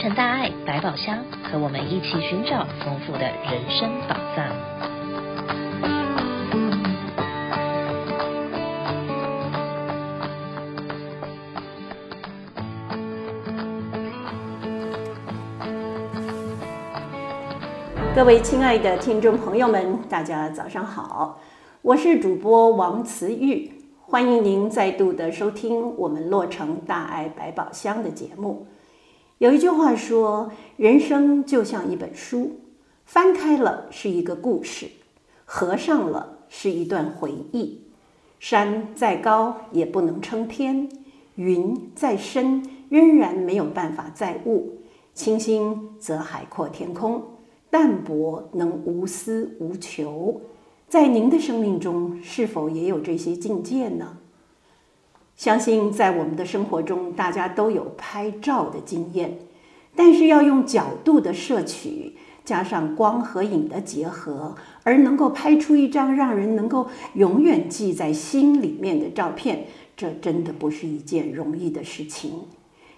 成大爱百宝箱，和我们一起寻找丰富的人生宝藏。各位亲爱的听众朋友们，大家早上好，我是主播王慈玉，欢迎您再度的收听我们洛城大爱百宝箱的节目。有一句话说，人生就像一本书，翻开了是一个故事，合上了是一段回忆。山再高也不能撑天，云再深仍然没有办法载物，清新则海阔天空，淡泊能无私无求。在您的生命中，是否也有这些境界呢？相信在我们的生活中，大家都有拍照的经验，但是要用角度的摄取，加上光和影的结合，而能够拍出一张让人能够永远记在心里面的照片，这真的不是一件容易的事情。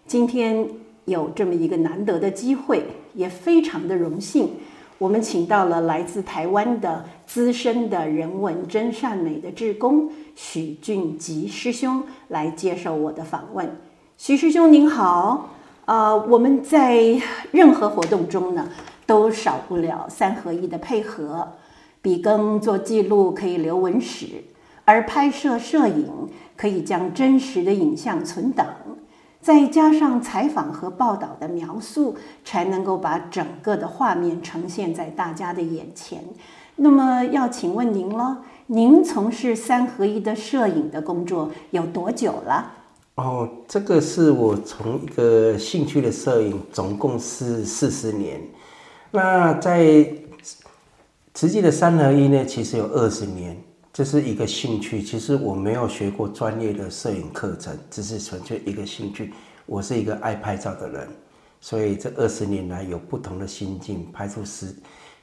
今天有这么一个难得的机会，也非常的荣幸。我们请到了来自台湾的资深的人文真善美的志工许俊吉师兄来接受我的访问。许师兄您好，呃，我们在任何活动中呢，都少不了三合一的配合，笔耕做记录可以留文史，而拍摄摄影可以将真实的影像存档。再加上采访和报道的描述，才能够把整个的画面呈现在大家的眼前。那么要请问您了，您从事三合一的摄影的工作有多久了？哦，这个是我从一个兴趣的摄影，总共是四十年。那在实际的三合一呢，其实有二十年。这是一个兴趣，其实我没有学过专业的摄影课程，只是纯粹一个兴趣。我是一个爱拍照的人，所以这二十年来有不同的心境，拍出实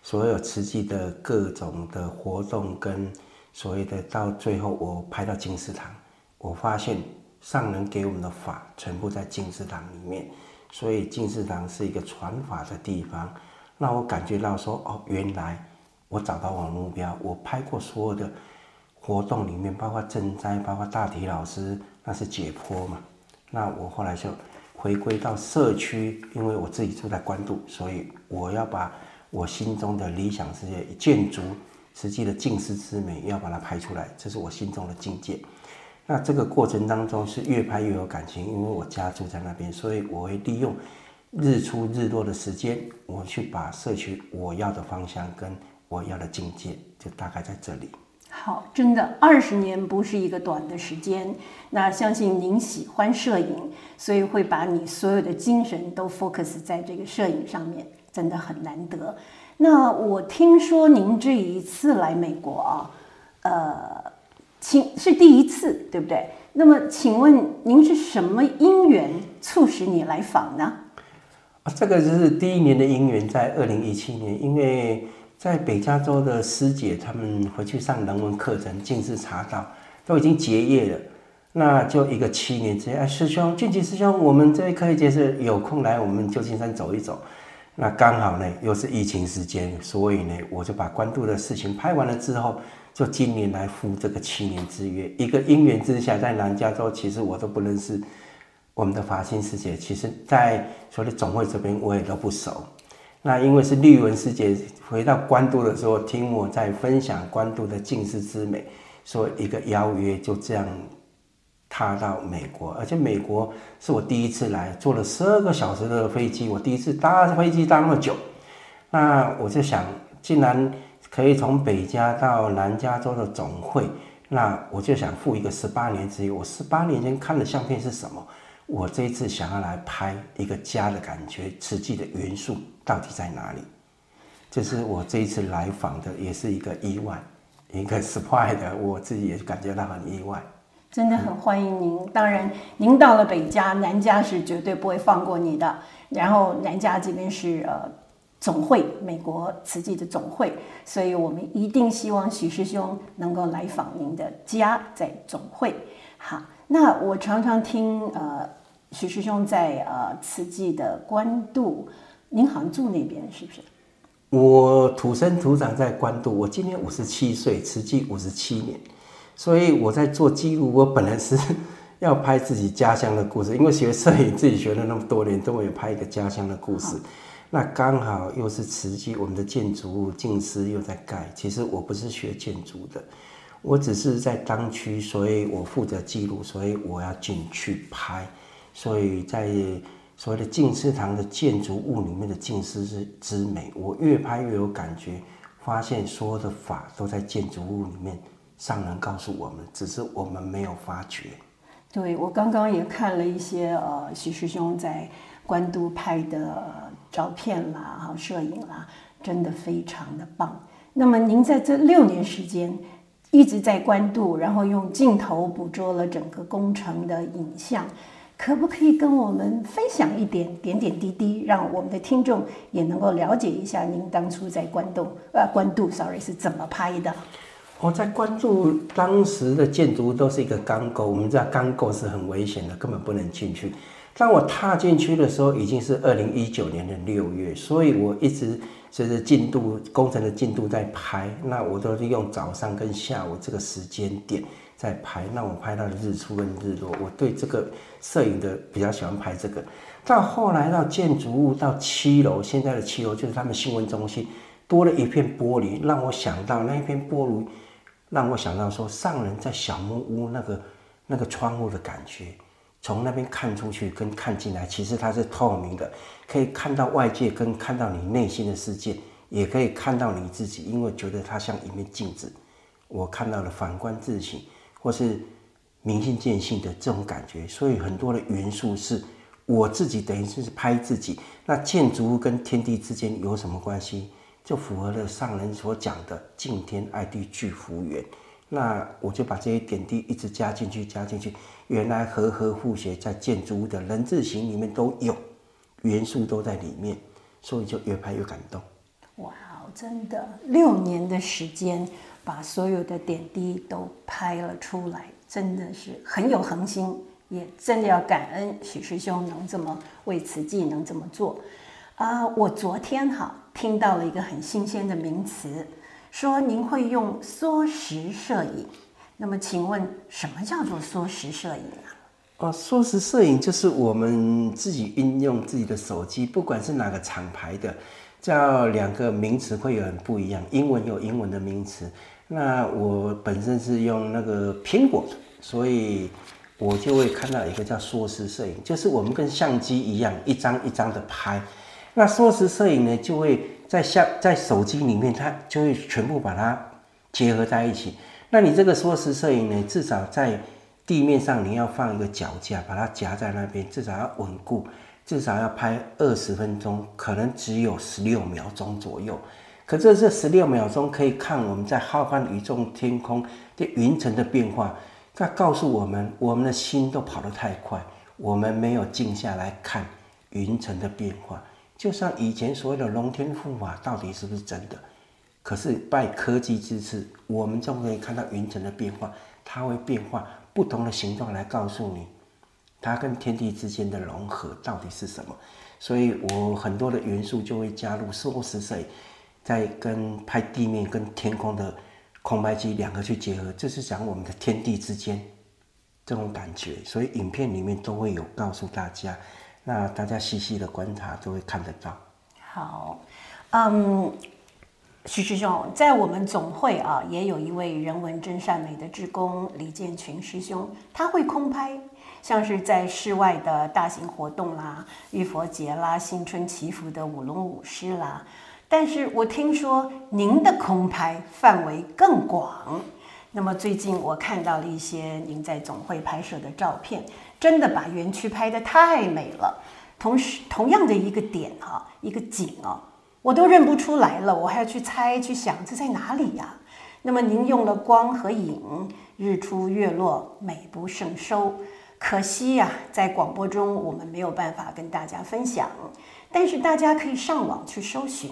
所有实际的各种的活动跟所谓的到最后我拍到金石堂，我发现上人给我们的法全部在金石堂里面，所以金石堂是一个传法的地方，让我感觉到说哦，原来我找到我的目标，我拍过所有的。活动里面包括赈灾，包括大体老师，那是解剖嘛。那我后来就回归到社区，因为我自己住在关渡，所以我要把我心中的理想世界建筑实际的静思之美要把它拍出来，这是我心中的境界。那这个过程当中是越拍越有感情，因为我家住在那边，所以我会利用日出日落的时间，我去把社区我要的方向跟我要的境界，就大概在这里。好，真的二十年不是一个短的时间。那相信您喜欢摄影，所以会把你所有的精神都 focus 在这个摄影上面，真的很难得。那我听说您这一次来美国啊，呃，请是第一次，对不对？那么请问您是什么因缘促使你来访呢？啊，这个就是第一年的因缘，在二零一七年，因为。在北加州的师姐，他们回去上人文课程，净是查到都已经结业了，那就一个七年之内，哎，师兄，俊吉师兄，我们这位科学家是有空来我们旧金山走一走，那刚好呢又是疫情时间，所以呢我就把关渡的事情拍完了之后，就今年来赴这个七年之约，一个因缘之下，在南加州其实我都不认识我们的法心师姐，其实在所谓总会这边我也都不熟。那因为是绿文师姐回到关渡的时候，听我在分享关渡的静思之美，说一个邀约就这样踏到美国，而且美国是我第一次来，坐了十二个小时的飞机，我第一次搭飞机搭那么久，那我就想，既然可以从北加到南加州的总会，那我就想付一个十八年之约。我十八年前看的相片是什么？我这一次想要来拍一个家的感觉，实际的元素到底在哪里？这是我这一次来访的，也是一个意外，一个 surprise 的，我自己也感觉到很意外。真的很欢迎您，当然您到了北加，南加是绝对不会放过你的。然后南加这边是呃总会，美国慈济的总会，所以我们一定希望许师兄能够来访您的家，在总会。好。那我常常听呃许师兄在呃慈济的关渡，您好像住那边是不是？我土生土长在关渡，我今年五十七岁，慈济五十七年，所以我在做记录。我本来是要拍自己家乡的故事，因为学摄影，自己学了那么多年，都没有拍一个家乡的故事。那刚好又是慈济，我们的建筑物静思又在盖。其实我不是学建筑的，我只是在当区，所以我负责记录，所以我要进去拍。所以在所谓的静思堂的建筑物里面的静思之之美，我越拍越有感觉，发现所有的法都在建筑物里面。上人告诉我们，只是我们没有发觉。对，我刚刚也看了一些呃，许师兄在官渡拍的照片啦，哈，摄影啦，真的非常的棒。那么您在这六年时间一直在官渡，然后用镜头捕捉了整个工程的影像，可不可以跟我们分享一点点点滴滴，让我们的听众也能够了解一下您当初在关渡呃关渡，sorry 是怎么拍的？我在关注当时的建筑都是一个钢构，我们知道钢构是很危险的，根本不能进去。当我踏进去的时候，已经是二零一九年的六月，所以我一直随着进度工程的进度在拍。那我都是用早上跟下午这个时间点在拍。那我拍到的日出跟日落，我对这个摄影的比较喜欢拍这个。到后来到建筑物到七楼，现在的七楼就是他们新闻中心，多了一片玻璃，让我想到那一片玻璃。让我想到说，上人在小木屋那个那个窗户的感觉，从那边看出去跟看进来，其实它是透明的，可以看到外界跟看到你内心的世界，也可以看到你自己，因为觉得它像一面镜子。我看到了反观自省，或是明心见性的这种感觉，所以很多的元素是我自己等于是拍自己。那建筑物跟天地之间有什么关系？就符合了上人所讲的敬天爱地聚福缘，那我就把这些点滴一直加进去，加进去。原来和合护协在建筑物的人字形里面都有元素都在里面，所以就越拍越感动。哇，真的六年的时间把所有的点滴都拍了出来，真的是很有恒心，也真的要感恩许师兄能这么为慈济能这么做。啊、我昨天哈听到了一个很新鲜的名词，说您会用缩时摄影。那么请问什么叫做缩时摄影啊？哦，缩时摄影就是我们自己运用自己的手机，不管是哪个厂牌的，叫两个名词会有很不一样。英文有英文的名词，那我本身是用那个苹果，所以我就会看到一个叫缩时摄影，就是我们跟相机一样，一张一张的拍。那缩时摄影呢，就会在相在手机里面，它就会全部把它结合在一起。那你这个缩时摄影呢，至少在地面上你要放一个脚架，把它夹在那边，至少要稳固，至少要拍二十分钟，可能只有十六秒钟左右。可这这十六秒钟可以看我们在浩瀚宇宙天空的云层的变化，它告诉我们，我们的心都跑得太快，我们没有静下来看云层的变化。就像以前所谓的龙天护法，到底是不是真的？可是拜科技之赐，我们就可以看到云层的变化，它会变化不同的形状来告诉你，它跟天地之间的融合到底是什么。所以我很多的元素就会加入缩时摄影，再跟拍地面跟天空的空拍机两个去结合，这是讲我们的天地之间这种感觉。所以影片里面都会有告诉大家。那大家细细的观察都会看得到。好，嗯，许师兄，在我们总会啊，也有一位人文真善美的志工李建群师兄，他会空拍，像是在室外的大型活动啦、浴佛节啦、新春祈福的舞龙舞狮啦。但是我听说您的空拍范围更广。那么最近我看到了一些您在总会拍摄的照片。真的把园区拍得太美了，同时同样的一个点哈，一个景哦，我都认不出来了，我还要去猜去想这在哪里呀？那么您用了光和影，日出月落，美不胜收。可惜呀，在广播中我们没有办法跟大家分享，但是大家可以上网去搜寻。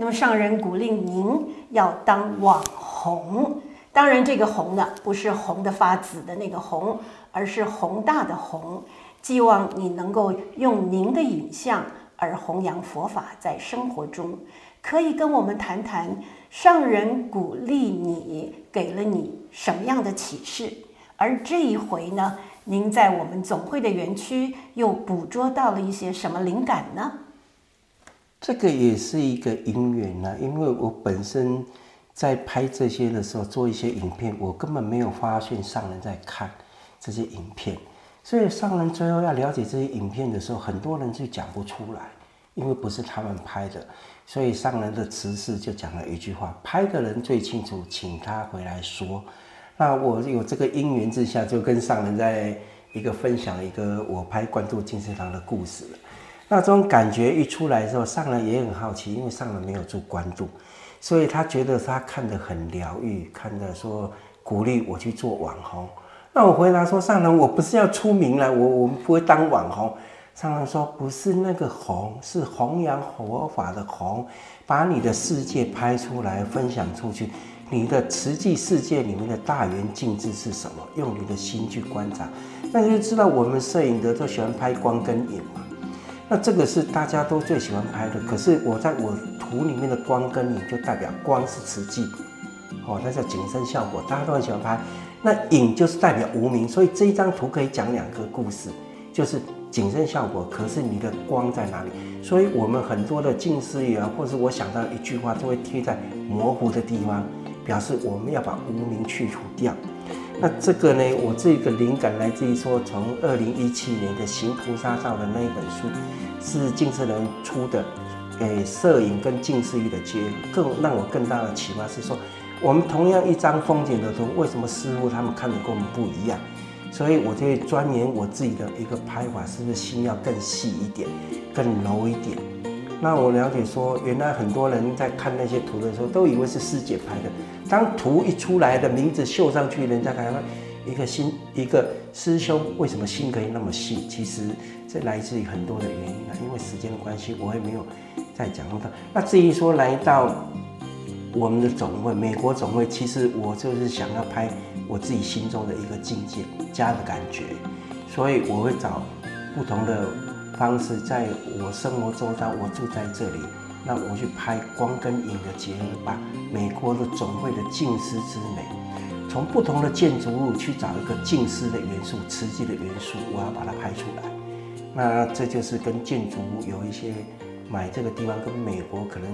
那么上人鼓励您要当网红，当然这个红呢，不是红得发紫的那个红。而是宏大的宏，希望你能够用您的影像而弘扬佛法在生活中。可以跟我们谈谈上人鼓励你，给了你什么样的启示？而这一回呢，您在我们总会的园区又捕捉到了一些什么灵感呢？这个也是一个因缘呢，因为我本身在拍这些的时候，做一些影片，我根本没有发现上人在看这些影片，所以上人最后要了解这些影片的时候，很多人就讲不出来，因为不是他们拍的，所以上人的慈氏就讲了一句话：拍的人最清楚，请他回来说。那我有这个因缘之下，就跟上人在一个分享一个我拍关渡净思堂的故事。那这种感觉一出来的时候，上人也很好奇，因为上人没有住关渡，所以他觉得他看得很疗愈，看得说鼓励我去做网红。那我回答说，上人，我不是要出名了，我我们不会当网红。上人说，不是那个红，是弘扬佛法的红，把你的世界拍出来，分享出去。你的实际世界里面的大圆镜智是什么？用你的心去观察，那就知道我们摄影的都喜欢拍光跟影。那这个是大家都最喜欢拍的，可是我在我图里面的光跟影就代表光是实际，哦，那叫景深效果，大家都很喜欢拍。那影就是代表无名，所以这一张图可以讲两个故事，就是景深效果，可是你的光在哪里？所以我们很多的近视眼，或是我想到一句话，都会贴在模糊的地方，表示我们要把无名去除掉。那这个呢，我这个灵感来自于说，从二零一七年的《行菩萨道》的那一本书，是净慈人出的，诶，摄影跟近视域的结合，更让我更大的启发是说，我们同样一张风景的图，为什么师傅他们看的跟我们不一样？所以我就会钻研我自己的一个拍法，是不是心要更细一点，更柔一点？那我了解说，原来很多人在看那些图的时候，都以为是师姐拍的。当图一出来的名字绣上去，人家看到一个心，一个师兄为什么心可以那么细？其实这来自于很多的原因啊。因为时间的关系，我也没有再讲到。那至于说来到我们的总会，美国总会，其实我就是想要拍我自己心中的一个境界，家的感觉，所以我会找不同的方式，在我生活周遭，我住在这里。那我去拍光跟影的结合，把美国的总会的静思之美，从不同的建筑物去找一个静思的元素、瓷器的元素，我要把它拍出来。那这就是跟建筑物有一些买这个地方跟美国可能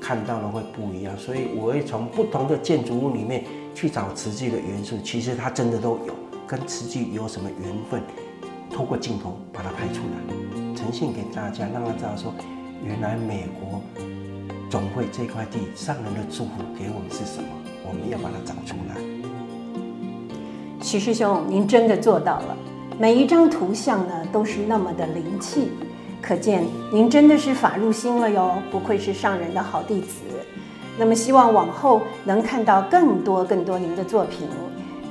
看到的会不一样，所以我会从不同的建筑物里面去找瓷器的元素。其实它真的都有，跟瓷器有什么缘分，透过镜头把它拍出来，呈现给大家，让他知道说。原来美国总会这块地上人的祝福给我们是什么？我们要把它找出来。许师兄，您真的做到了，每一张图像呢都是那么的灵气，可见您真的是法入心了哟，不愧是上人的好弟子。那么希望往后能看到更多更多您的作品。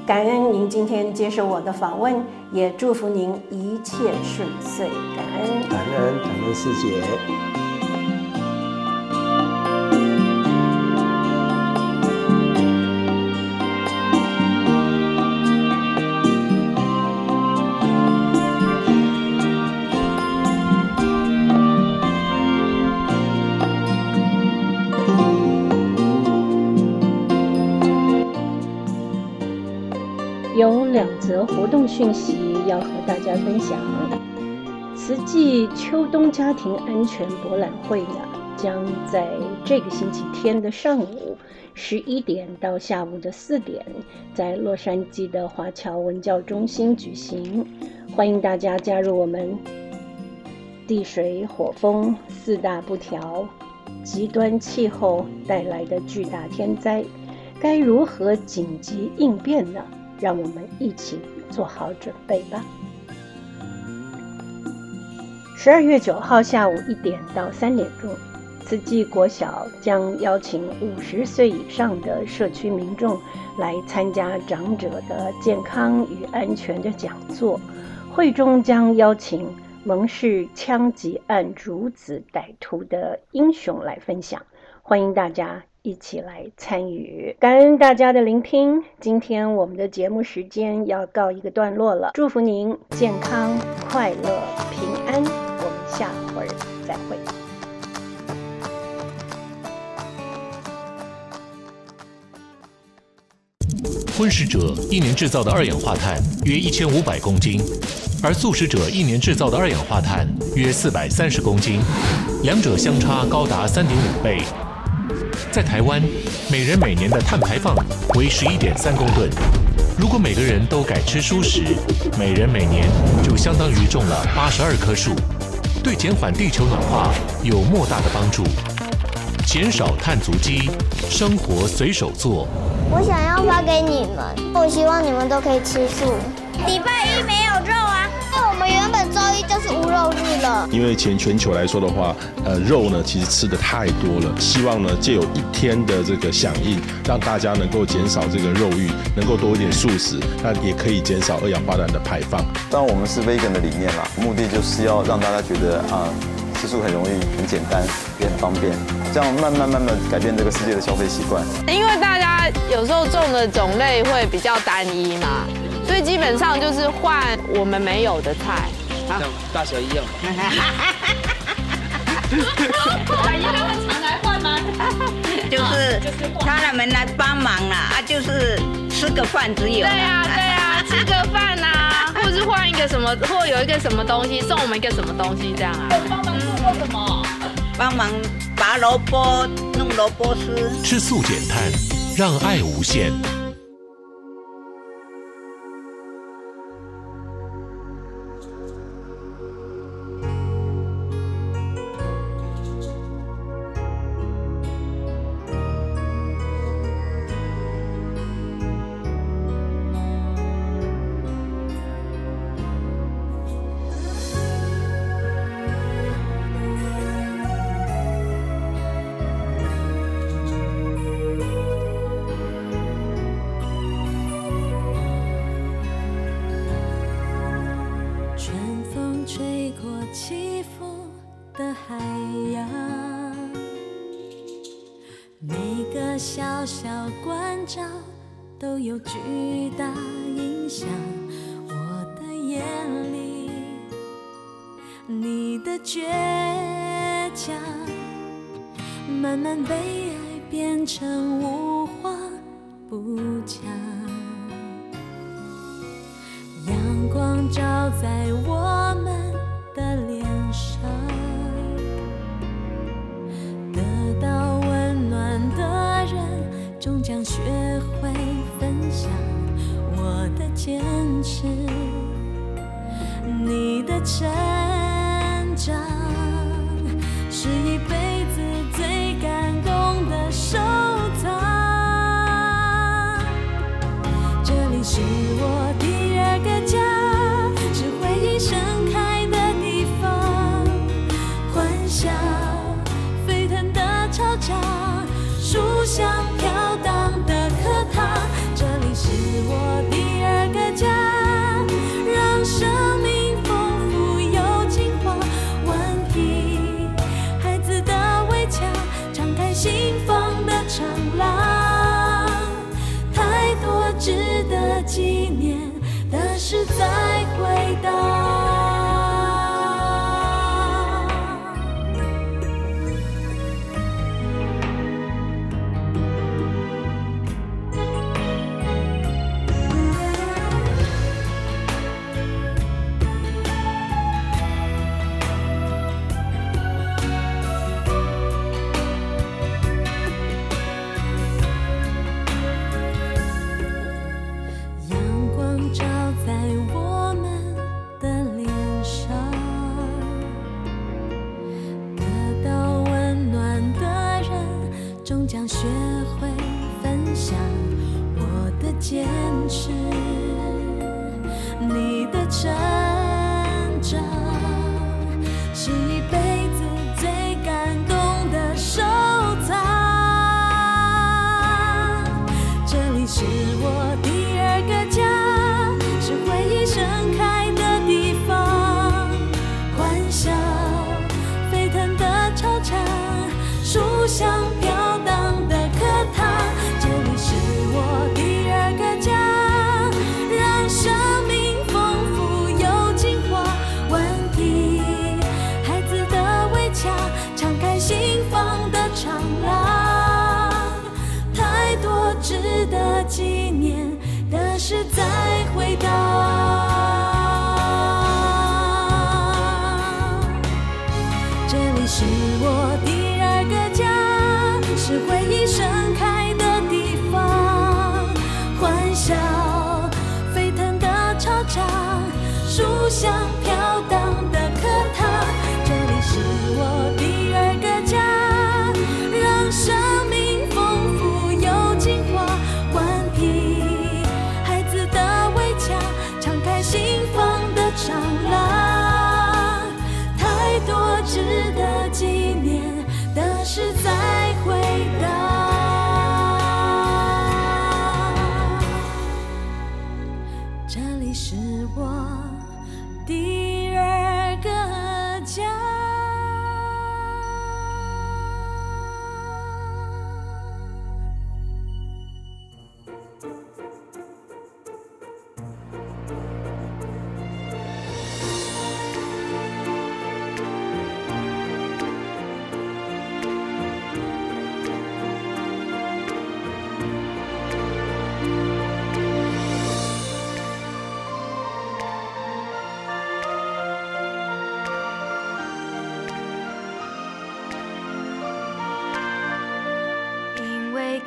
感恩您今天接受我的访问，也祝福您一切顺遂。感恩，感恩，感恩师姐。活动讯息要和大家分享。慈济秋冬家庭安全博览会呢，将在这个星期天的上午十一点到下午的四点，在洛杉矶的华侨文教中心举行。欢迎大家加入我们。地水火风四大不调，极端气候带来的巨大天灾，该如何紧急应变呢？让我们一起做好准备吧。十二月九号下午一点到三点钟，慈济国小将邀请五十岁以上的社区民众来参加长者的健康与安全的讲座。会中将邀请蒙氏枪击案主子歹徒的英雄来分享，欢迎大家一起来参与。感恩大家的聆听，今天我们的节目时间要告一个段落了。祝福您健康、快乐、平安。我们下回再会。荤食者一年制造的二氧化碳约一千五百公斤，而素食者一年制造的二氧化碳约四百三十公斤，两者相差高达三点五倍。在台湾，每人每年的碳排放为十一点三公吨。如果每个人都改吃蔬食，每人每年就相当于种了八十二棵树，对减缓地球暖化有莫大的帮助。减少碳足迹，生活随手做。我想要发给你们，我希望你们都可以吃素。礼拜一没了。因为全全球来说的话，呃，肉呢其实吃的太多了。希望呢借有一天的这个响应，让大家能够减少这个肉欲，能够多一点素食，那也可以减少二氧化碳的排放。当然，我们是 vegan 的理念啦，目的就是要让大家觉得啊，吃素很容易、很简单、也很方便，这样慢慢慢慢改变这个世界的消费习惯。因为大家有时候种的种类会比较单一嘛。所以基本上就是换我们没有的菜，像大小一样。阿姨他们常来换吗？就是他们来帮忙啦，啊，就是吃个饭只有。对啊对啊，吃个饭呐，或是换一个什么，或有一个什么东西送我们一个什么东西这样啊？帮忙做什么？帮忙拔萝卜，弄萝卜丝。吃素减碳，让爱无限。慢慢被爱变成无话不讲阳光照在我们的脸上得到温暖的人终将学会分享我的坚持你的真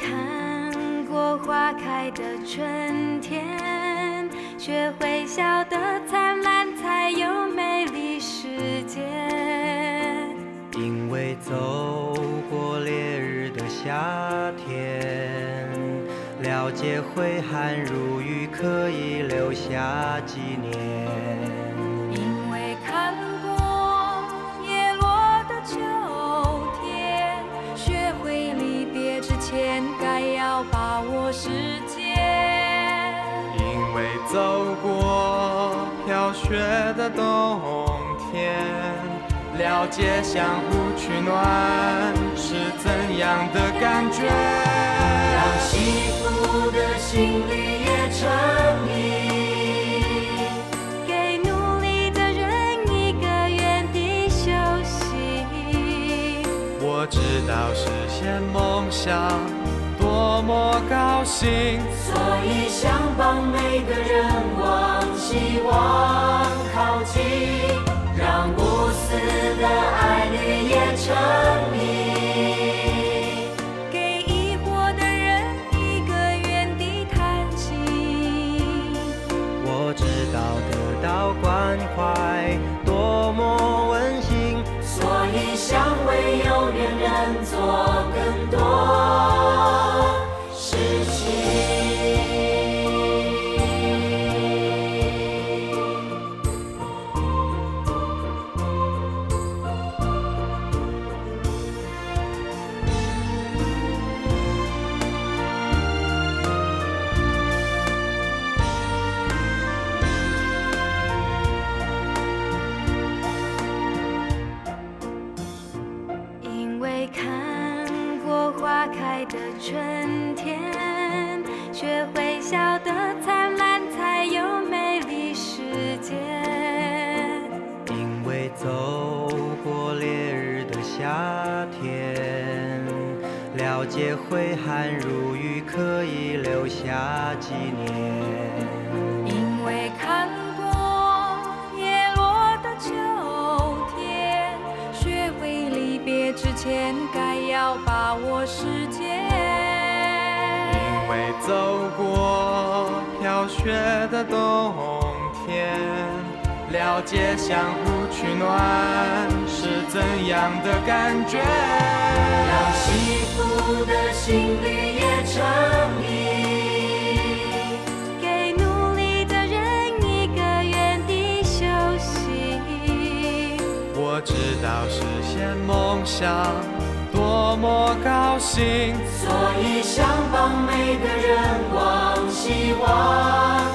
看过花开的春天，学会笑得灿烂才有美丽世界。因为走过烈日的夏天，了解挥汗如雨可以留下纪念。雪的冬天，了解相互取暖是怎样的感觉。让幸福的心里也沉迷，给努力的人一个原地休息。我知道实现梦想多么高兴，所以想帮每个人往希望靠近，让无私的爱绿也成爱的春天，学会笑得灿烂才有美丽世界。因为走过烈日的夏天，了解挥汗如雨可以留下纪念。走过飘雪的冬天，了解相互取暖是怎样的感觉。让幸福的心里也成谜，给努力的人一个原地休息。我知道实现梦想多么高兴，所以想帮每个人望希望。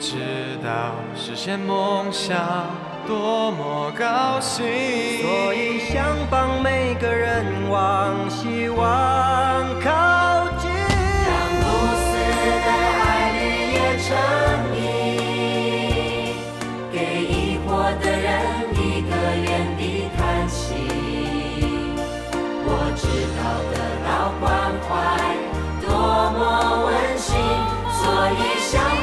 知道实现梦想多么高兴，所以想帮每个人往希望靠近。让无私的爱绿叶成荫，给疑惑的人一个原地叹息。我知道得到关怀多么温馨，所以想。